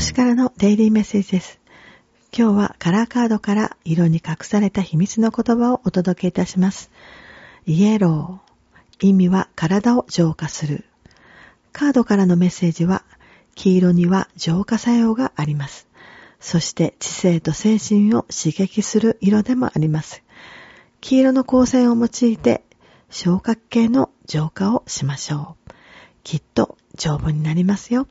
私からのデイリーメッセージです。今日はカラーカードから色に隠された秘密の言葉をお届けいたします。イエロー。意味は体を浄化する。カードからのメッセージは、黄色には浄化作用があります。そして知性と精神を刺激する色でもあります。黄色の光線を用いて昇格系の浄化をしましょう。きっと丈夫になりますよ。